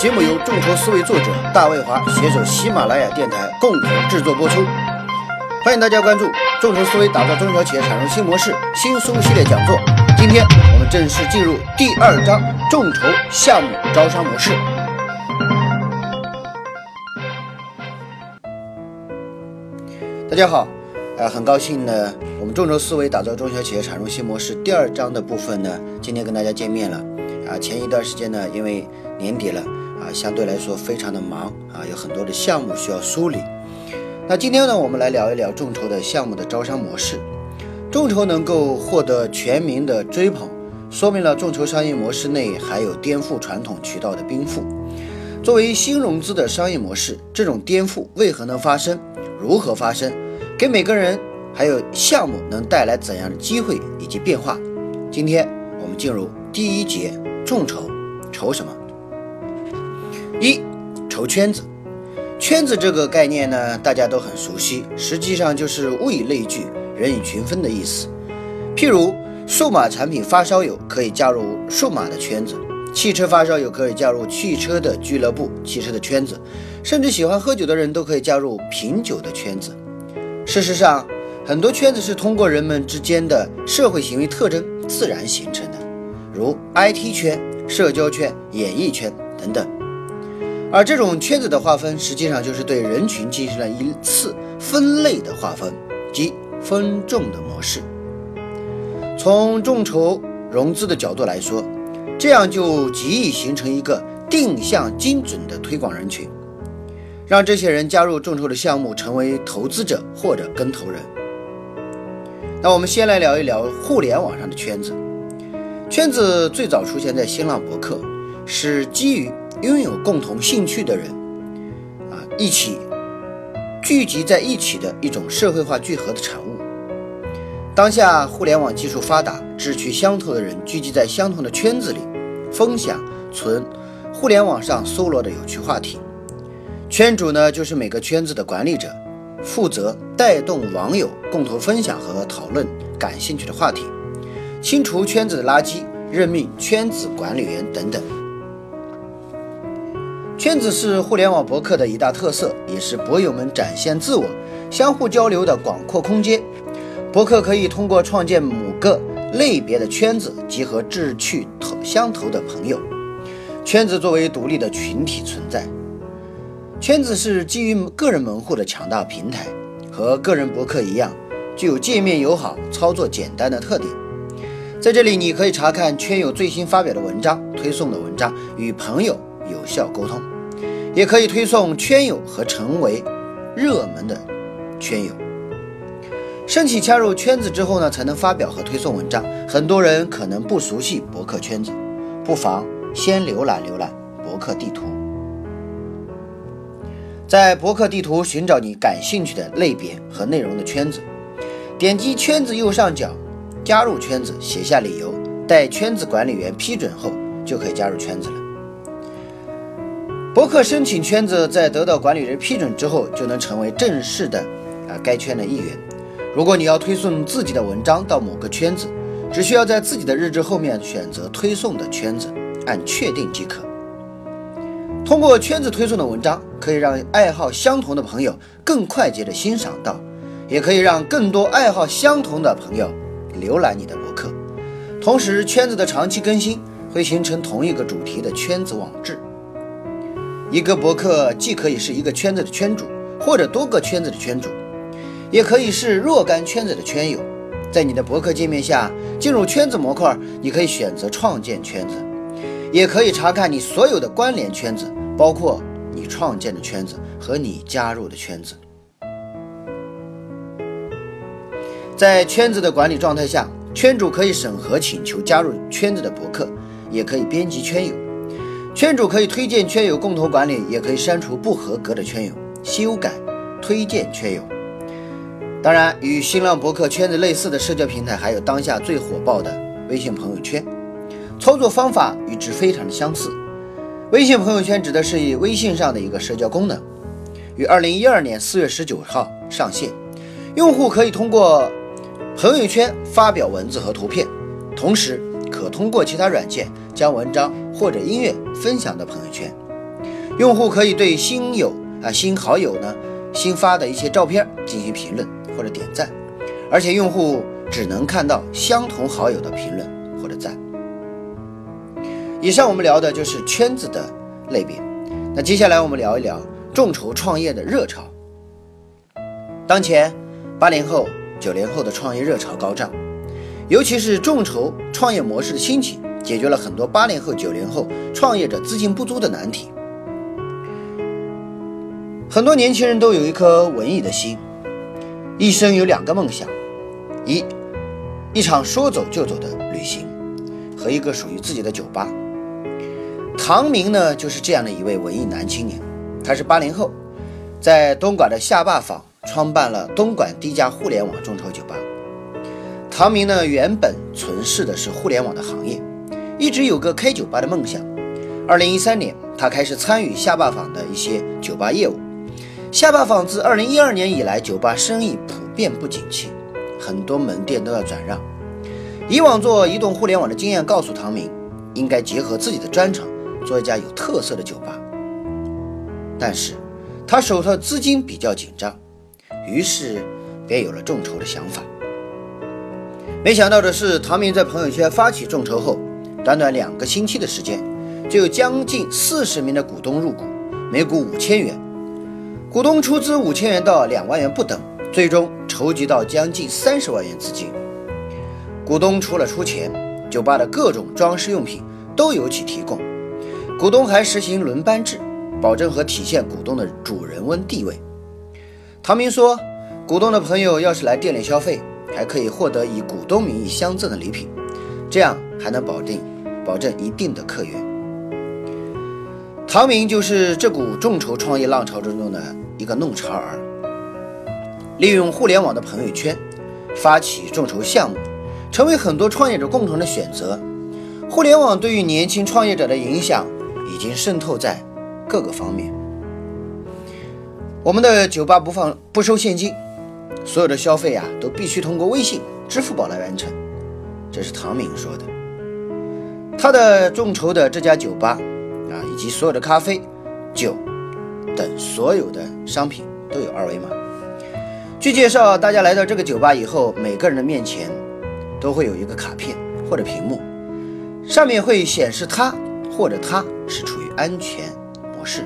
节目由众筹思维作者大卫华携手喜马拉雅电台共同制作播出，欢迎大家关注众筹思维打造中小企业产生新模式新书系列讲座。今天我们正式进入第二章众筹项目招商模式。大家好，呃，很高兴呢，我们众筹思维打造中小企业产融新模式第二章的部分呢，今天跟大家见面了。啊，前一段时间呢，因为年底了啊，相对来说非常的忙啊，有很多的项目需要梳理。那今天呢，我们来聊一聊众筹的项目的招商模式。众筹能够获得全民的追捧，说明了众筹商业模式内还有颠覆传统渠道的禀赋。作为新融资的商业模式，这种颠覆为何能发生？如何发生？给每个人还有项目能带来怎样的机会以及变化？今天我们进入第一节。众筹，筹什么？一，筹圈子。圈子这个概念呢，大家都很熟悉，实际上就是物以类聚，人以群分的意思。譬如，数码产品发烧友可以加入数码的圈子，汽车发烧友可以加入汽车的俱乐部、汽车的圈子，甚至喜欢喝酒的人都可以加入品酒的圈子。事实上，很多圈子是通过人们之间的社会行为特征自然形成的。如 IT 圈、社交圈、演艺圈等等，而这种圈子的划分，实际上就是对人群进行了一次分类的划分，即分众的模式。从众筹融资的角度来说，这样就极易形成一个定向精准的推广人群，让这些人加入众筹的项目，成为投资者或者跟投人。那我们先来聊一聊互联网上的圈子。圈子最早出现在新浪博客，是基于拥有共同兴趣的人啊一起聚集在一起的一种社会化聚合的产物。当下互联网技术发达，志趣相投的人聚集在相同的圈子里，分享存互联网上搜罗的有趣话题。圈主呢，就是每个圈子的管理者，负责带动网友共同分享和讨论感兴趣的话题。清除圈子的垃圾，任命圈子管理员等等。圈子是互联网博客的一大特色，也是博友们展现自我、相互交流的广阔空间。博客可以通过创建某个类别的圈子，集合志趣投相投的朋友。圈子作为独立的群体存在，圈子是基于个人门户的强大平台，和个人博客一样，具有界面友好、操作简单的特点。在这里，你可以查看圈友最新发表的文章、推送的文章，与朋友有效沟通；也可以推送圈友和成为热门的圈友。申请加入圈子之后呢，才能发表和推送文章。很多人可能不熟悉博客圈子，不妨先浏览浏览博客地图，在博客地图寻找你感兴趣的类别和内容的圈子，点击圈子右上角。加入圈子，写下理由，待圈子管理员批准后，就可以加入圈子了。博客申请圈子，在得到管理人批准之后，就能成为正式的啊该圈的一员。如果你要推送自己的文章到某个圈子，只需要在自己的日志后面选择推送的圈子，按确定即可。通过圈子推送的文章，可以让爱好相同的朋友更快捷地欣赏到，也可以让更多爱好相同的朋友。浏览你的博客，同时圈子的长期更新会形成同一个主题的圈子网志。一个博客既可以是一个圈子的圈主，或者多个圈子的圈主，也可以是若干圈子的圈友。在你的博客界面下，进入圈子模块，你可以选择创建圈子，也可以查看你所有的关联圈子，包括你创建的圈子和你加入的圈子。在圈子的管理状态下，圈主可以审核请求加入圈子的博客，也可以编辑圈友。圈主可以推荐圈友共同管理，也可以删除不合格的圈友，修改、推荐圈友。当然，与新浪博客圈子类似的社交平台，还有当下最火爆的微信朋友圈。操作方法与之非常的相似。微信朋友圈指的是以微信上的一个社交功能，于二零一二年四月十九号上线，用户可以通过。朋友圈发表文字和图片，同时可通过其他软件将文章或者音乐分享到朋友圈。用户可以对新友啊新好友呢新发的一些照片进行评论或者点赞，而且用户只能看到相同好友的评论或者赞。以上我们聊的就是圈子的类别，那接下来我们聊一聊众筹创业的热潮。当前，八零后、九零后的创业热潮高涨，尤其是众筹创业模式的兴起，解决了很多八零后、九零后创业者资金不足的难题。很多年轻人都有一颗文艺的心，一生有两个梦想：一，一场说走就走的旅行，和一个属于自己的酒吧。唐明呢，就是这样的一位文艺男青年。他是八零后，在东莞的下坝坊创办了东莞第一家互联网众筹酒吧。唐明呢，原本从事的是互联网的行业，一直有个开酒吧的梦想。二零一三年，他开始参与下坝坊的一些酒吧业务。下坝坊自二零一二年以来，酒吧生意普遍不景气，很多门店都要转让。以往做移动互联网的经验告诉唐明，应该结合自己的专长。做一家有特色的酒吧，但是他手头资金比较紧张，于是便有了众筹的想法。没想到的是，唐明在朋友圈发起众筹后，短短两个星期的时间，就有将近四十名的股东入股，每股五千元，股东出资五千元到两万元不等，最终筹集到将近三十万元资金。股东除了出钱，酒吧的各种装饰用品都由其提供。股东还实行轮班制，保证和体现股东的主人翁地位。唐明说，股东的朋友要是来店里消费，还可以获得以股东名义相赠的礼品，这样还能保定保证一定的客源。唐明就是这股众筹创业浪潮之中的一个弄潮儿，利用互联网的朋友圈发起众筹项目，成为很多创业者共同的选择。互联网对于年轻创业者的影响。已经渗透在各个方面。我们的酒吧不放不收现金，所有的消费啊都必须通过微信、支付宝来完成。这是唐敏说的。他的众筹的这家酒吧啊，以及所有的咖啡、酒等所有的商品都有二维码。据介绍，大家来到这个酒吧以后，每个人的面前都会有一个卡片或者屏幕，上面会显示他。或者他是处于安全模式、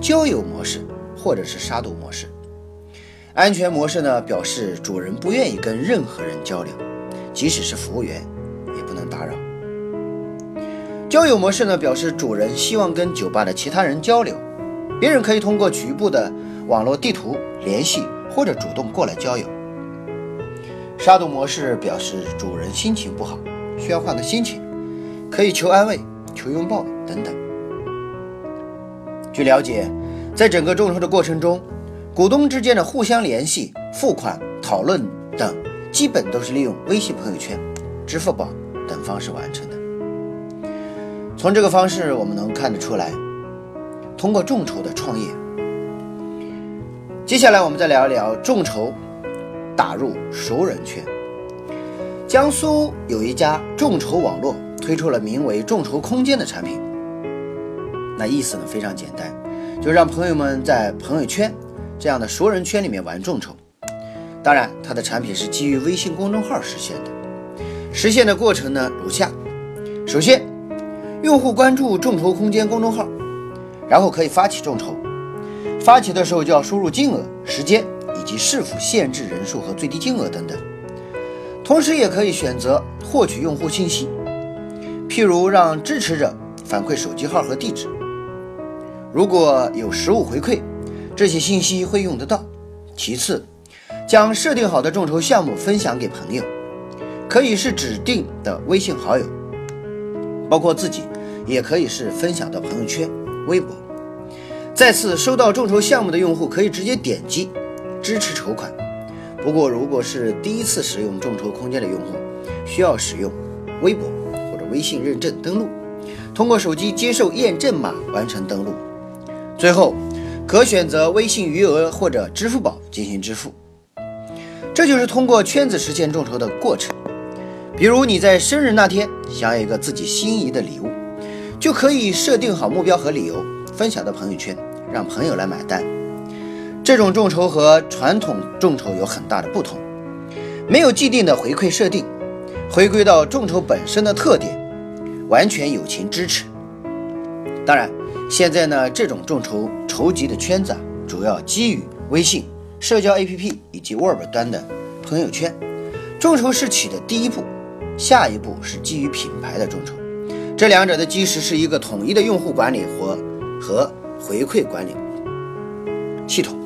交友模式，或者是杀毒模式。安全模式呢，表示主人不愿意跟任何人交流，即使是服务员也不能打扰。交友模式呢，表示主人希望跟酒吧的其他人交流，别人可以通过局部的网络地图联系，或者主动过来交友。杀毒模式表示主人心情不好，需要换个心情，可以求安慰。求拥抱等等。据了解，在整个众筹的过程中，股东之间的互相联系、付款、讨论等，基本都是利用微信朋友圈、支付宝等方式完成的。从这个方式，我们能看得出来，通过众筹的创业。接下来，我们再聊一聊众筹打入熟人圈。江苏有一家众筹网络。推出了名为“众筹空间”的产品，那意思呢非常简单，就让朋友们在朋友圈这样的熟人圈里面玩众筹。当然，它的产品是基于微信公众号实现的。实现的过程呢如下：首先，用户关注“众筹空间”公众号，然后可以发起众筹。发起的时候就要输入金额、时间以及是否限制人数和最低金额等等。同时，也可以选择获取用户信息。譬如让支持者反馈手机号和地址，如果有实物回馈，这些信息会用得到。其次，将设定好的众筹项目分享给朋友，可以是指定的微信好友，包括自己，也可以是分享到朋友圈、微博。再次收到众筹项目的用户可以直接点击支持筹款。不过，如果是第一次使用众筹空间的用户，需要使用微博或者。微信认证登录，通过手机接受验证码完成登录，最后可选择微信余额或者支付宝进行支付。这就是通过圈子实现众筹的过程。比如你在生日那天想要一个自己心仪的礼物，就可以设定好目标和理由，分享到朋友圈，让朋友来买单。这种众筹和传统众筹有很大的不同，没有既定的回馈设定，回归到众筹本身的特点，完全友情支持。当然，现在呢，这种众筹筹集的圈子啊，主要基于微信社交 APP 以及 Web 端的朋友圈。众筹是起的第一步，下一步是基于品牌的众筹。这两者的基石是一个统一的用户管理和和回馈管理系统。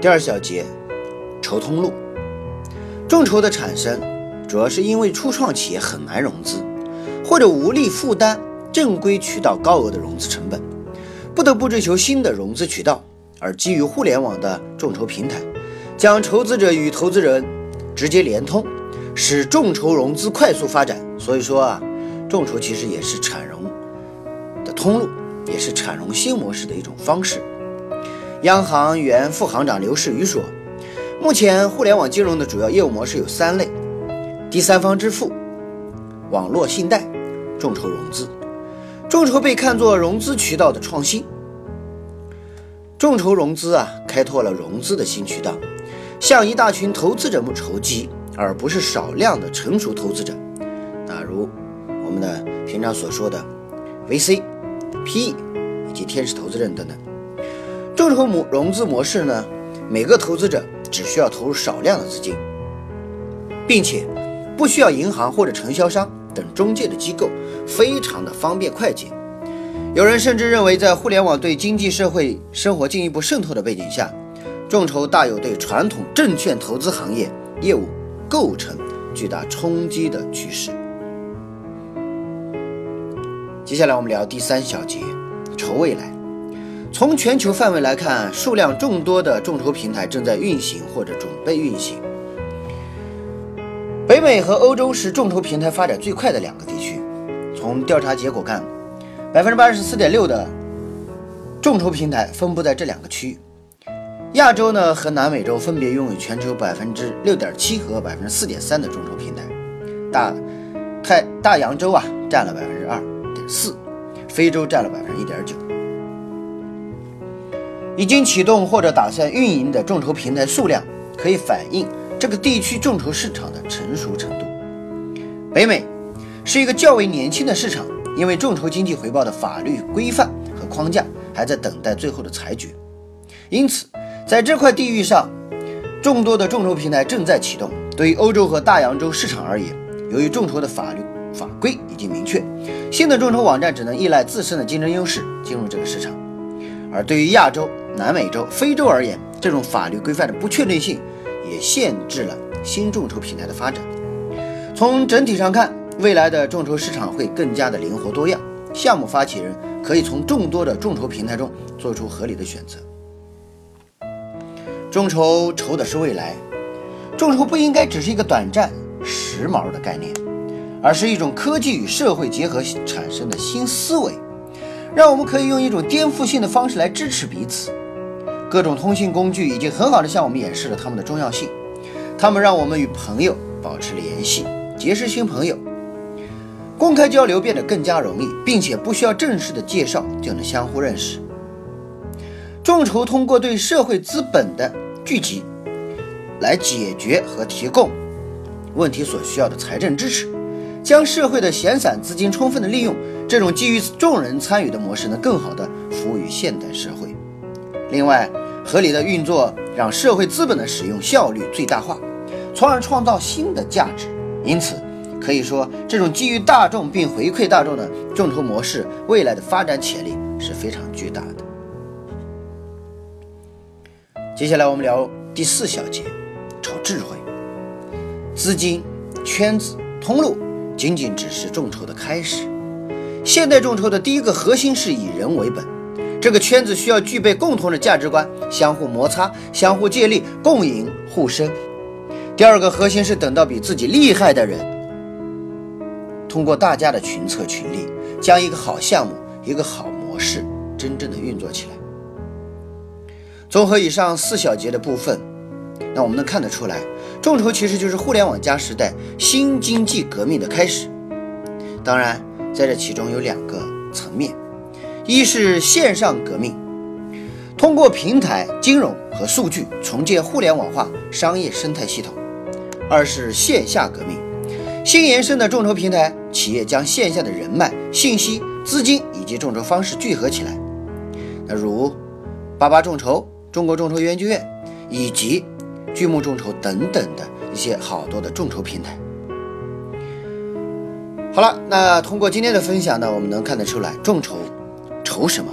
第二小节，筹通路。众筹的产生，主要是因为初创企业很难融资，或者无力负担正规渠道高额的融资成本，不得不追求新的融资渠道。而基于互联网的众筹平台，将筹资者与投资人直接连通，使众筹融资快速发展。所以说啊，众筹其实也是产融的通路，也是产融新模式的一种方式。央行原副行长刘士余说：“目前互联网金融的主要业务模式有三类：第三方支付、网络信贷、众筹融资。众筹被看作融资渠道的创新。众筹融资啊，开拓了融资的新渠道，向一大群投资者募筹集，而不是少量的成熟投资者。那如我们的平常所说的 VC、PE 以及天使投资人等等。”众筹模融资模式呢，每个投资者只需要投入少量的资金，并且不需要银行或者承销商等中介的机构，非常的方便快捷。有人甚至认为，在互联网对经济社会生活进一步渗透的背景下，众筹大有对传统证券投资行业业务构成巨大冲击的趋势。接下来我们聊第三小节，筹未来。从全球范围来看，数量众多的众筹平台正在运行或者准备运行。北美和欧洲是众筹平台发展最快的两个地区。从调查结果看，百分之八十四点六的众筹平台分布在这两个区域。亚洲呢和南美洲分别拥有全球百分之六点七和百分之四点三的众筹平台。大太大洋洲啊占了百分之二点四，非洲占了百分之一点九。已经启动或者打算运营的众筹平台数量，可以反映这个地区众筹市场的成熟程度。北美是一个较为年轻的市场，因为众筹经济回报的法律规范和框架还在等待最后的裁决，因此在这块地域上，众多的众筹平台正在启动。对于欧洲和大洋洲市场而言，由于众筹的法律法规已经明确，新的众筹网站只能依赖自身的竞争优势进入这个市场，而对于亚洲。南美洲、非洲而言，这种法律规范的不确定性也限制了新众筹平台的发展。从整体上看，未来的众筹市场会更加的灵活多样，项目发起人可以从众多的众筹平台中做出合理的选择。众筹筹的是未来，众筹不应该只是一个短暂、时髦的概念，而是一种科技与社会结合产生的新思维，让我们可以用一种颠覆性的方式来支持彼此。各种通信工具已经很好的向我们演示了它们的重要性，它们让我们与朋友保持联系，结识新朋友，公开交流变得更加容易，并且不需要正式的介绍就能相互认识。众筹通过对社会资本的聚集，来解决和提供问题所需要的财政支持，将社会的闲散资金充分的利用。这种基于众人参与的模式呢，更好的服务于现代社会。另外，合理的运作让社会资本的使用效率最大化，从而创造新的价值。因此，可以说，这种基于大众并回馈大众的众筹模式，未来的发展潜力是非常巨大的。接下来，我们聊第四小节：炒智慧、资金、圈子、通路，仅仅只是众筹的开始。现代众筹的第一个核心是以人为本。这个圈子需要具备共同的价值观，相互摩擦，相互借力，共赢互生。第二个核心是等到比自己厉害的人，通过大家的群策群力，将一个好项目、一个好模式真正的运作起来。综合以上四小节的部分，那我们能看得出来，众筹其实就是互联网加时代新经济革命的开始。当然，在这其中有两个层面：一是线上革命，通过平台、金融和数据重建互联网化商业生态系统；二是线下革命，新延伸的众筹平台，企业将线下的人脉、信息、资金以及众筹方式聚合起来。那如八八众筹、中国众筹研究院以及巨木众筹等等的一些好多的众筹平台。好了，那通过今天的分享呢，我们能看得出来，众筹筹什么？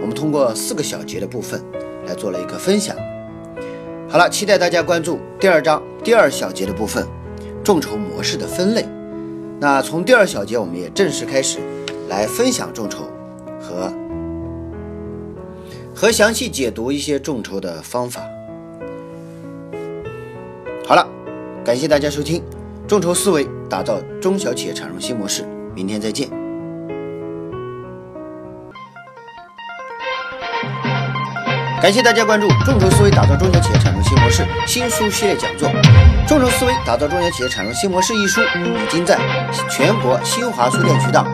我们通过四个小节的部分来做了一个分享。好了，期待大家关注第二章第二小节的部分，众筹模式的分类。那从第二小节，我们也正式开始来分享众筹和和详细解读一些众筹的方法。好了，感谢大家收听。众筹思维，打造中小企业产融新模式。明天再见。感谢大家关注众筹思维，打造中小企业产融新模式新书系列讲座。众筹思维，打造中小企业产融新模式一书已经在全国新华书店渠道、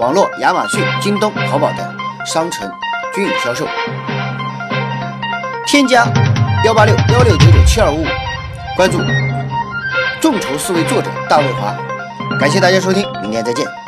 网络亚马逊、京东、淘宝等商城均有销售。添加幺八六幺六九九七二五五，关注。众筹思维作者大卫华，感谢大家收听，明天再见。